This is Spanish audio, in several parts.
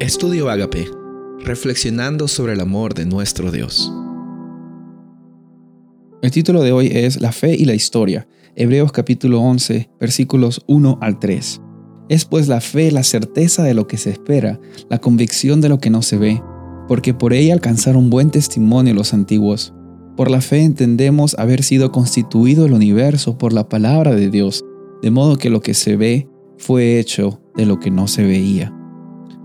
Estudio Agape, reflexionando sobre el amor de nuestro Dios. El título de hoy es La fe y la historia, Hebreos capítulo 11, versículos 1 al 3. Es pues la fe la certeza de lo que se espera, la convicción de lo que no se ve, porque por ella alcanzaron buen testimonio los antiguos. Por la fe entendemos haber sido constituido el universo por la palabra de Dios, de modo que lo que se ve fue hecho de lo que no se veía.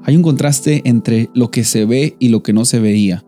Hay un contraste entre lo que se ve y lo que no se veía.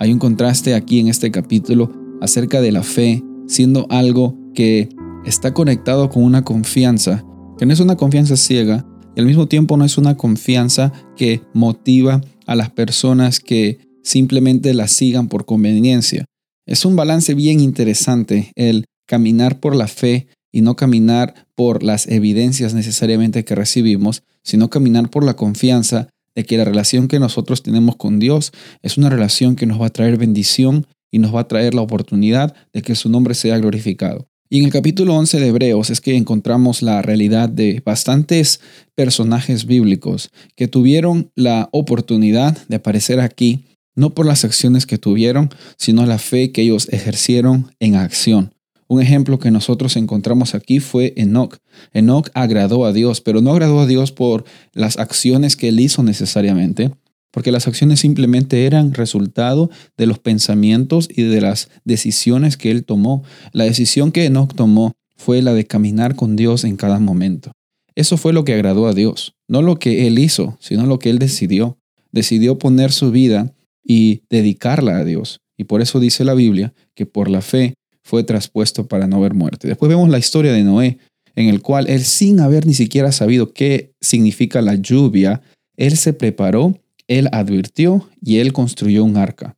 Hay un contraste aquí en este capítulo acerca de la fe siendo algo que está conectado con una confianza, que no es una confianza ciega y al mismo tiempo no es una confianza que motiva a las personas que simplemente la sigan por conveniencia. Es un balance bien interesante el caminar por la fe y no caminar por las evidencias necesariamente que recibimos, sino caminar por la confianza de que la relación que nosotros tenemos con Dios es una relación que nos va a traer bendición y nos va a traer la oportunidad de que su nombre sea glorificado. Y en el capítulo 11 de Hebreos es que encontramos la realidad de bastantes personajes bíblicos que tuvieron la oportunidad de aparecer aquí, no por las acciones que tuvieron, sino la fe que ellos ejercieron en acción. Un ejemplo que nosotros encontramos aquí fue Enoch. Enoch agradó a Dios, pero no agradó a Dios por las acciones que él hizo necesariamente, porque las acciones simplemente eran resultado de los pensamientos y de las decisiones que él tomó. La decisión que Enoch tomó fue la de caminar con Dios en cada momento. Eso fue lo que agradó a Dios, no lo que él hizo, sino lo que él decidió. Decidió poner su vida y dedicarla a Dios. Y por eso dice la Biblia que por la fe fue traspuesto para no ver muerte. Después vemos la historia de Noé, en el cual él sin haber ni siquiera sabido qué significa la lluvia, él se preparó, él advirtió y él construyó un arca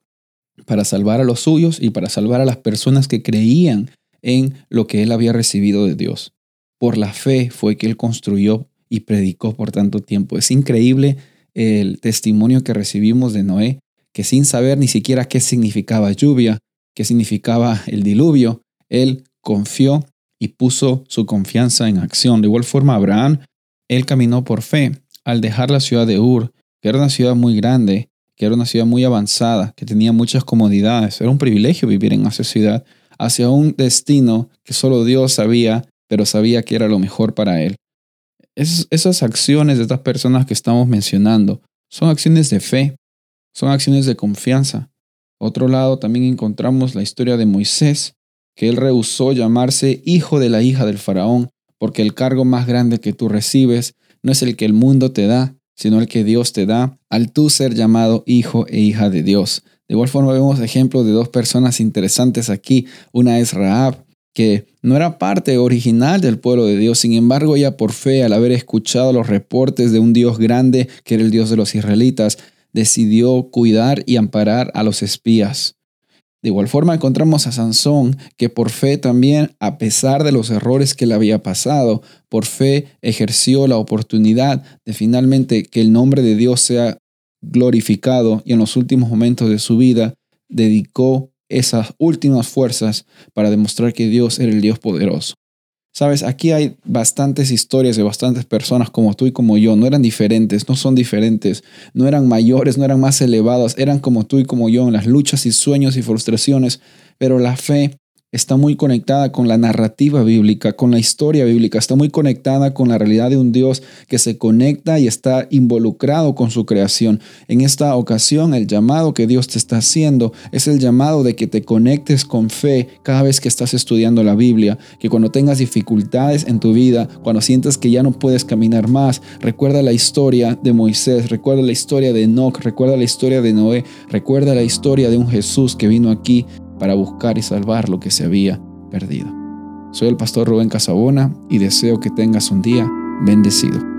para salvar a los suyos y para salvar a las personas que creían en lo que él había recibido de Dios. Por la fe fue que él construyó y predicó por tanto tiempo. Es increíble el testimonio que recibimos de Noé, que sin saber ni siquiera qué significaba lluvia, qué significaba el diluvio, él confió y puso su confianza en acción. De igual forma, Abraham, él caminó por fe al dejar la ciudad de Ur, que era una ciudad muy grande, que era una ciudad muy avanzada, que tenía muchas comodidades. Era un privilegio vivir en esa ciudad, hacia un destino que solo Dios sabía, pero sabía que era lo mejor para él. esas acciones de estas personas que estamos mencionando son acciones de fe, son acciones de confianza. Otro lado también encontramos la historia de Moisés, que él rehusó llamarse hijo de la hija del faraón, porque el cargo más grande que tú recibes no es el que el mundo te da, sino el que Dios te da al tú ser llamado hijo e hija de Dios. De igual forma vemos ejemplos de dos personas interesantes aquí. Una es Raab, que no era parte original del pueblo de Dios, sin embargo ella por fe, al haber escuchado los reportes de un Dios grande, que era el Dios de los israelitas, decidió cuidar y amparar a los espías. De igual forma encontramos a Sansón, que por fe también, a pesar de los errores que le había pasado, por fe ejerció la oportunidad de finalmente que el nombre de Dios sea glorificado y en los últimos momentos de su vida dedicó esas últimas fuerzas para demostrar que Dios era el Dios poderoso. Sabes, aquí hay bastantes historias de bastantes personas como tú y como yo. No eran diferentes, no son diferentes, no eran mayores, no eran más elevadas, eran como tú y como yo en las luchas y sueños y frustraciones. Pero la fe está muy conectada con la narrativa bíblica, con la historia bíblica, está muy conectada con la realidad de un Dios que se conecta y está involucrado con su creación. En esta ocasión, el llamado que Dios te está haciendo es el llamado de que te conectes con fe cada vez que estás estudiando la Biblia, que cuando tengas dificultades en tu vida, cuando sientas que ya no puedes caminar más, recuerda la historia de Moisés, recuerda la historia de Enoch, recuerda la historia de Noé, recuerda la historia de un Jesús que vino aquí para buscar y salvar lo que se había perdido. Soy el pastor Rubén Casabona y deseo que tengas un día bendecido.